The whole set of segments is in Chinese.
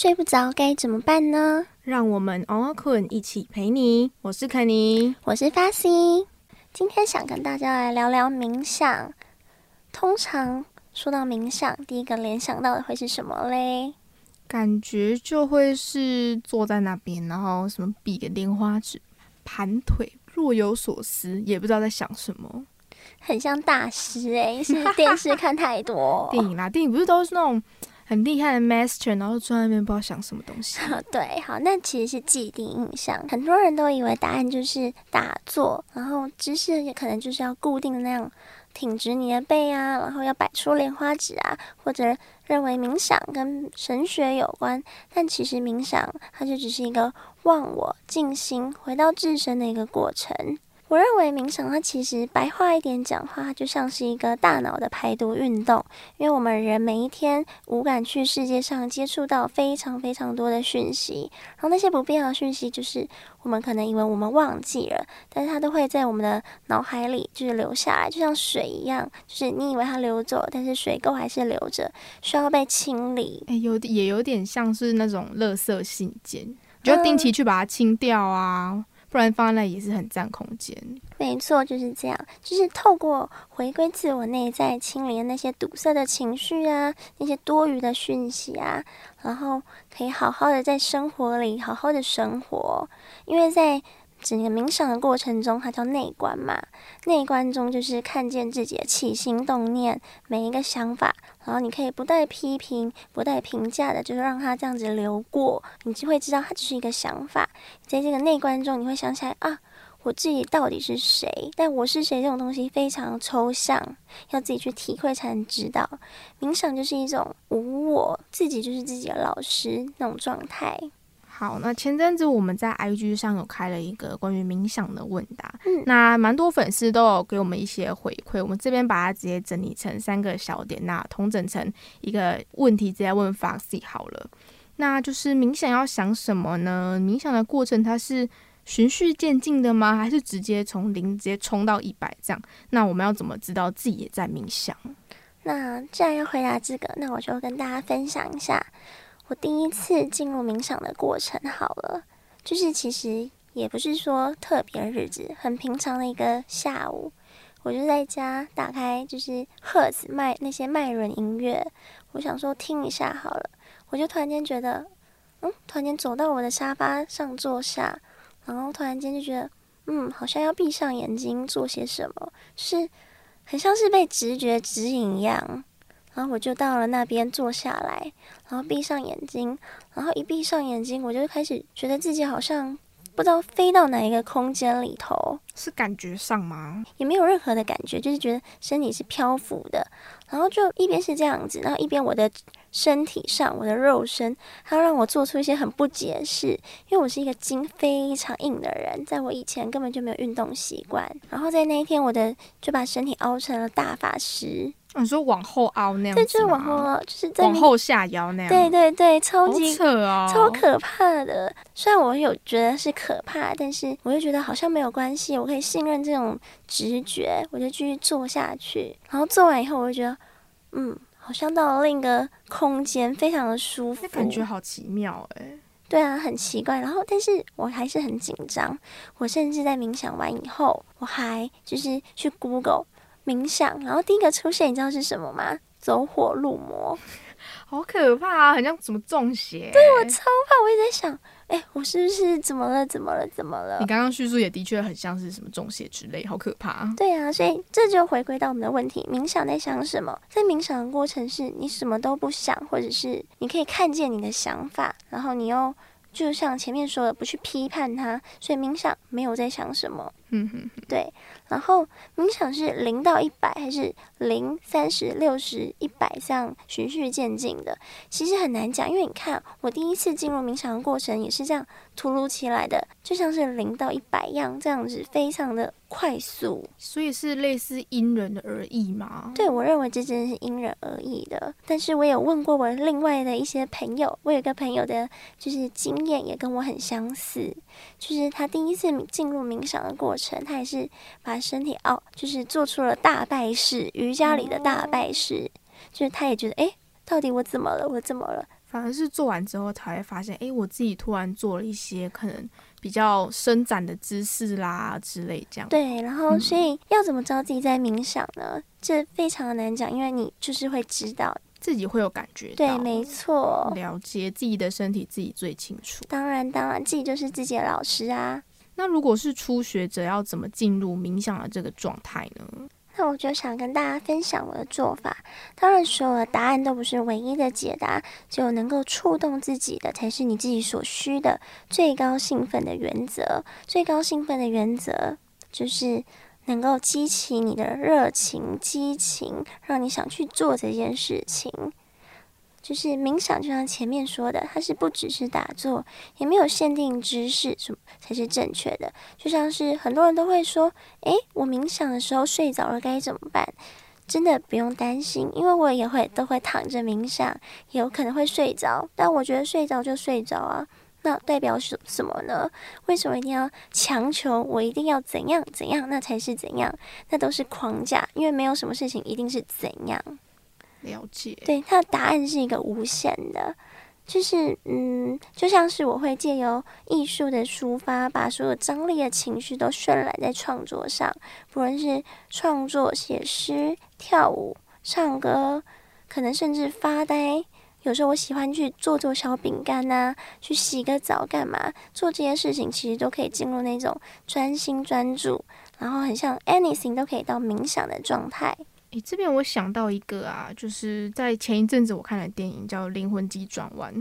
睡不着该怎么办呢？让我们熬熬困一起陪你。我是肯尼，我是发西。今天想跟大家来聊聊冥想。通常说到冥想，第一个联想到的会是什么嘞？感觉就会是坐在那边，然后什么比个莲花指，盘腿，若有所思，也不知道在想什么。很像大师哎，是电视看太多。电影啦，电影不是都是那种。很厉害的 master，然后坐在那边不知道想什么东西。对，好，那其实是既定印象，很多人都以为答案就是打坐，然后姿势也可能就是要固定的那样，挺直你的背啊，然后要摆出莲花指啊，或者认为冥想跟神学有关，但其实冥想它就只是一个忘我、静心、回到自身的一个过程。我认为冥想它其实白话一点讲话，就像是一个大脑的排毒运动。因为我们人每一天无感去世界上接触到非常非常多的讯息，然后那些不必要的讯息，就是我们可能以为我们忘记了，但是它都会在我们的脑海里就是留下来，就像水一样，就是你以为它流走，但是水垢还是留着，需要被清理。哎，有也有点像是那种垃圾信件，就定期去把它清掉啊。不然放那也是很占空间。没错，就是这样，就是透过回归自我内在，清理那些堵塞的情绪啊，那些多余的讯息啊，然后可以好好的在生活里好好的生活，因为在。整个冥想的过程中，它叫内观嘛。内观中就是看见自己的起心动念，每一个想法，然后你可以不带批评、不带评价的，就是让它这样子流过，你就会知道它只是一个想法。在这个内观中，你会想起来啊，我自己到底是谁？但我是谁这种东西非常抽象，要自己去体会才能知道。冥想就是一种无我，自己就是自己的老师那种状态。好，那前阵子我们在 IG 上有开了一个关于冥想的问答，嗯，那蛮多粉丝都有给我们一些回馈，我们这边把它直接整理成三个小点，那统整成一个问题，直接问 Foxy 好了。那就是冥想要想什么呢？冥想的过程它是循序渐进的吗？还是直接从零直接冲到一百这样？那我们要怎么知道自己也在冥想？那既然要回答这个，那我就跟大家分享一下。我第一次进入冥想的过程，好了，就是其实也不是说特别日子，很平常的一个下午，我就在家打开就是赫兹麦那些麦伦音乐，我想说听一下好了，我就突然间觉得，嗯，突然间走到我的沙发上坐下，然后突然间就觉得，嗯，好像要闭上眼睛做些什么，是很像是被直觉指引一样。然后我就到了那边坐下来，然后闭上眼睛，然后一闭上眼睛，我就开始觉得自己好像不知道飞到哪一个空间里头，是感觉上吗？也没有任何的感觉，就是觉得身体是漂浮的，然后就一边是这样子，然后一边我的身体上，我的肉身，它让我做出一些很不解释，因为我是一个筋非常硬的人，在我以前根本就没有运动习惯，然后在那一天，我的就把身体凹成了大法师。你说往后凹那样子对，就是往后凹，就是在往后下腰那样。对对对，超级扯哦，超可怕的。虽然我有觉得是可怕，但是我就觉得好像没有关系，我可以信任这种直觉，我就继续做下去。然后做完以后，我就觉得，嗯，好像到了另一个空间，非常的舒服，感觉好奇妙哎。对啊，很奇怪。然后，但是我还是很紧张。我甚至在冥想完以后，我还就是去 Google。冥想，然后第一个出现，你知道是什么吗？走火入魔，好可怕啊！很像什么中邪。对我超怕，我也在想，哎，我是不是怎么了？怎么了？怎么了？你刚刚叙述也的确很像是什么中邪之类，好可怕。对啊，所以这就回归到我们的问题：冥想在想什么？在冥想的过程是你什么都不想，或者是你可以看见你的想法，然后你又就像前面说的，不去批判它，所以冥想没有在想什么。嗯哼，对。然后冥想是零到一百，还是零、三十、六十、一百这样循序渐进的？其实很难讲，因为你看，我第一次进入冥想的过程也是这样突如其来的，就像是零到一百一样，这样子非常的快速。所以是类似因人而异吗？对，我认为这真的是因人而异的。但是我有问过我另外的一些朋友，我有个朋友的就是经验也跟我很相似，就是他第一次进入冥想的过程，他也是把身体哦，就是做出了大拜式，瑜伽里的大拜式，就是他也觉得，哎，到底我怎么了？我怎么了？反而是做完之后才会发现，哎，我自己突然做了一些可能比较伸展的姿势啦之类这样。对，然后所以要怎么知道自己在冥想呢？这非常的难讲，因为你就是会知道自己会有感觉。对，没错，了解自己的身体自己最清楚。当然，当然，自己就是自己的老师啊。那如果是初学者，要怎么进入冥想的这个状态呢？那我就想跟大家分享我的做法。当然，所有的答案都不是唯一的解答，只有能够触动自己的，才是你自己所需的最高兴奋的原则。最高兴奋的原则就是能够激起你的热情、激情，让你想去做这件事情。就是冥想，就像前面说的，它是不只是打坐，也没有限定姿势什么才是正确的。就像是很多人都会说：“诶，我冥想的时候睡着了该怎么办？”真的不用担心，因为我也会都会躺着冥想，也有可能会睡着。但我觉得睡着就睡着啊，那代表什什么呢？为什么一定要强求我一定要怎样怎样，那才是怎样？那都是框架，因为没有什么事情一定是怎样。了解，对，它的答案是一个无限的，就是嗯，就像是我会借由艺术的抒发，把所有张力的情绪都渲染在创作上，不论是创作、写诗、跳舞、唱歌，可能甚至发呆。有时候我喜欢去做做小饼干呐，去洗个澡干嘛？做这些事情其实都可以进入那种专心专注，然后很像 anything 都可以到冥想的状态。诶，这边我想到一个啊，就是在前一阵子我看的电影叫《灵魂急转弯》。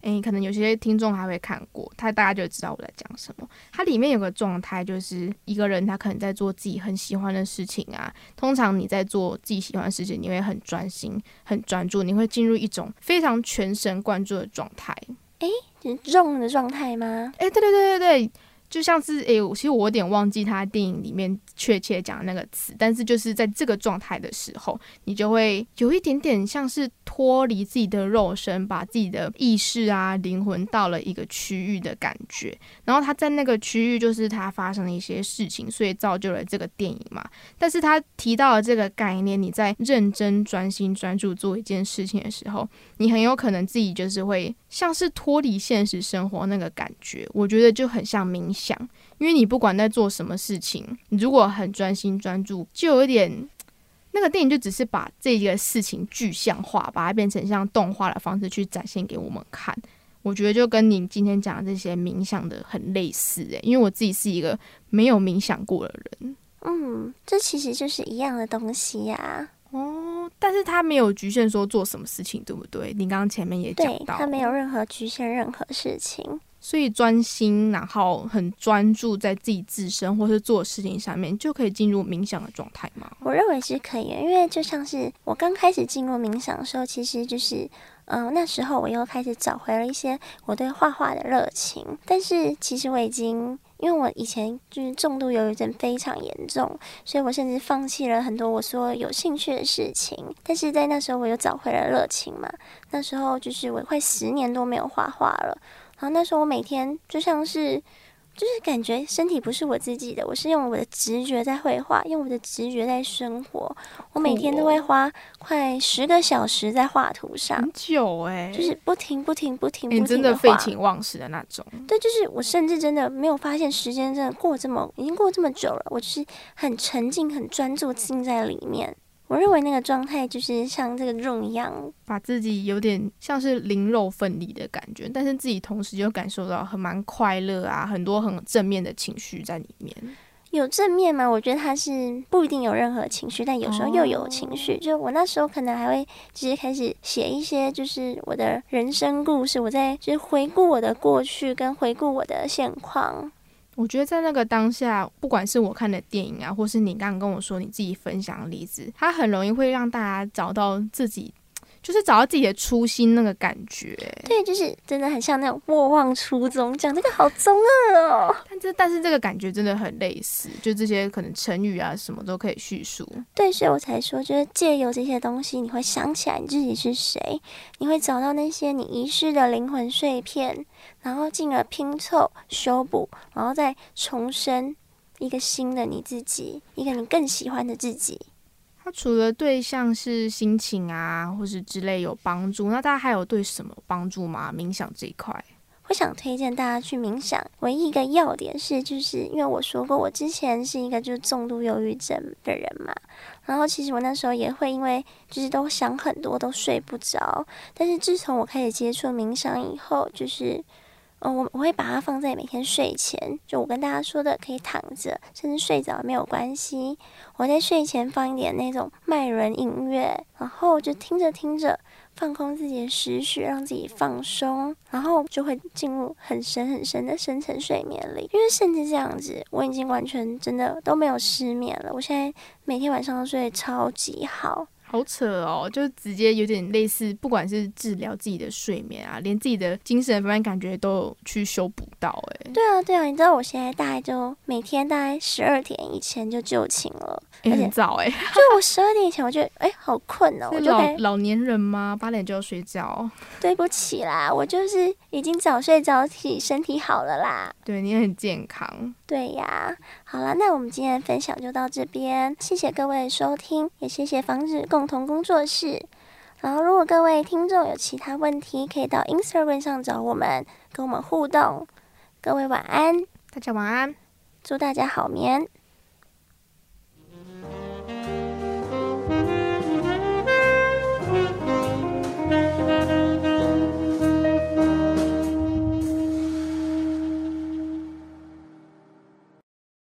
诶，可能有些听众还会看过，他大家就知道我在讲什么。它里面有个状态，就是一个人他可能在做自己很喜欢的事情啊。通常你在做自己喜欢的事情，你会很专心、很专注，你会进入一种非常全神贯注的状态。诶，是重的状态吗？诶，对对对对对。就像是诶，其实我有点忘记他电影里面确切讲的那个词，但是就是在这个状态的时候，你就会有一点点像是脱离自己的肉身，把自己的意识啊、灵魂到了一个区域的感觉。然后他在那个区域，就是他发生了一些事情，所以造就了这个电影嘛。但是他提到了这个概念，你在认真、专心、专注做一件事情的时候，你很有可能自己就是会像是脱离现实生活那个感觉。我觉得就很像冥。想，因为你不管在做什么事情，你如果很专心专注，就有点那个电影就只是把这个事情具象化，把它变成像动画的方式去展现给我们看。我觉得就跟你今天讲的这些冥想的很类似诶，因为我自己是一个没有冥想过的人。嗯，这其实就是一样的东西呀。哦，但是他没有局限说做什么事情，对不对？你刚刚前面也讲到，他没有任何局限任何事情。所以专心，然后很专注在自己自身或是做事情上面，就可以进入冥想的状态吗？我认为是可以的，因为就像是我刚开始进入冥想的时候，其实就是，嗯，那时候我又开始找回了一些我对画画的热情。但是其实我已经，因为我以前就是重度忧郁症非常严重，所以我甚至放弃了很多我说有兴趣的事情。但是在那时候我又找回了热情嘛，那时候就是我快十年都没有画画了。然后那时候我每天就像是，就是感觉身体不是我自己的，我是用我的直觉在绘画，用我的直觉在生活。我每天都会花快十个小时在画图上，很久哎，就是不停不停不停不停真的废寝忘食的那种。对，就是我甚至真的没有发现时间真的过这么，已经过这么久了。我就是很沉浸、很专注浸在里面。我认为那个状态就是像这个肉一样，把自己有点像是灵肉分离的感觉，但是自己同时又感受到很蛮快乐啊，很多很正面的情绪在里面。有正面吗？我觉得他是不一定有任何情绪，但有时候又有情绪。就我那时候可能还会直接开始写一些，就是我的人生故事，我在就是回顾我的过去跟回顾我的现况。我觉得在那个当下，不管是我看的电影啊，或是你刚刚跟我说你自己分享的例子，它很容易会让大家找到自己。就是找到自己的初心那个感觉，对，就是真的很像那种莫忘初衷，讲这个好中二哦。但这但是这个感觉真的很类似，就这些可能成语啊什么都可以叙述。对，所以我才说，就是借由这些东西，你会想起来你自己是谁，你会找到那些你遗失的灵魂碎片，然后进而拼凑、修补，然后再重生一个新的你自己，一个你更喜欢的自己。除了对象是心情啊，或是之类有帮助，那大家还有对什么帮助吗？冥想这一块，我想推荐大家去冥想。唯一一个要点是，就是因为我说过，我之前是一个就是重度忧郁症的人嘛，然后其实我那时候也会因为就是都想很多，都睡不着。但是自从我开始接触冥想以后，就是嗯，我我会把它放在每天睡前，就我跟大家说的，可以躺着，甚至睡着没有关系。我在睡前放一点那种麦伦音乐，然后就听着听着，放空自己的思绪，让自己放松，然后就会进入很深很深的深层睡眠里。因为甚至这样子，我已经完全真的都没有失眠了。我现在每天晚上都睡得超级好。好扯哦，就直接有点类似，不管是治疗自己的睡眠啊，连自己的精神方面感觉都有去修补到。哎，对啊，对啊，你知道我现在大概就每天大概十二点以前就就寝了，很早哎。就我十二点以前，我觉得哎好困哦。老老年人吗？八点就要睡觉？对不起啦，我就是已经早睡早起，身体好了啦。对你很健康。对呀，好了，那我们今天的分享就到这边，谢谢各位收听，也谢谢房子共同工作室。然后，如果各位听众有其他问题，可以到 Instagram 上找我们，跟我们互动。各位晚安，大家晚安，祝大家好眠。